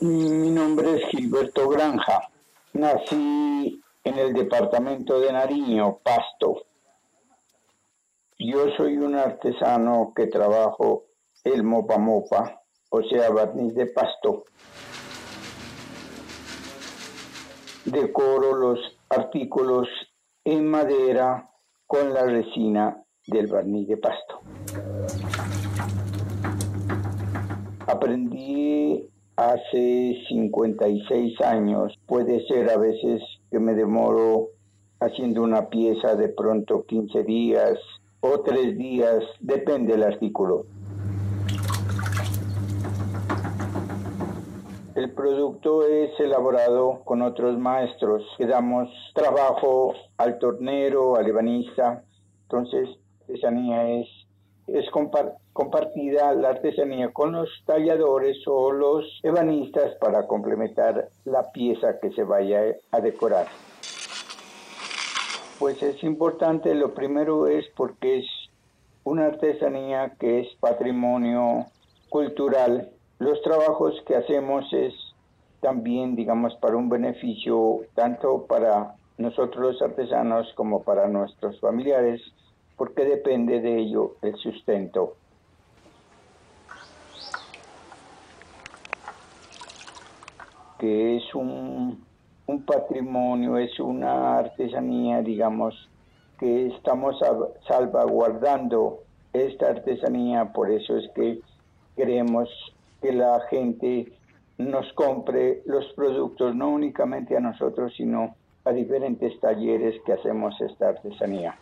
Mi nombre es Gilberto Granja. Nací en el departamento de Nariño, Pasto. Yo soy un artesano que trabajo el mopa mopa, o sea, barniz de pasto. Decoro los artículos en madera con la resina del barniz de pasto. Aprendí hace 56 años. Puede ser a veces que me demoro haciendo una pieza de pronto 15 días o 3 días, depende del artículo. El producto es elaborado con otros maestros que damos trabajo al tornero, al ebanista. Entonces, artesanía es, es compartida la artesanía con los talladores o los ebanistas para complementar la pieza que se vaya a decorar. Pues es importante, lo primero es porque es una artesanía que es patrimonio cultural los trabajos que hacemos es también, digamos, para un beneficio tanto para nosotros los artesanos como para nuestros familiares, porque depende de ello el sustento. que es un, un patrimonio, es una artesanía, digamos, que estamos salvaguardando esta artesanía, por eso es que queremos que la gente nos compre los productos, no únicamente a nosotros, sino a diferentes talleres que hacemos esta artesanía.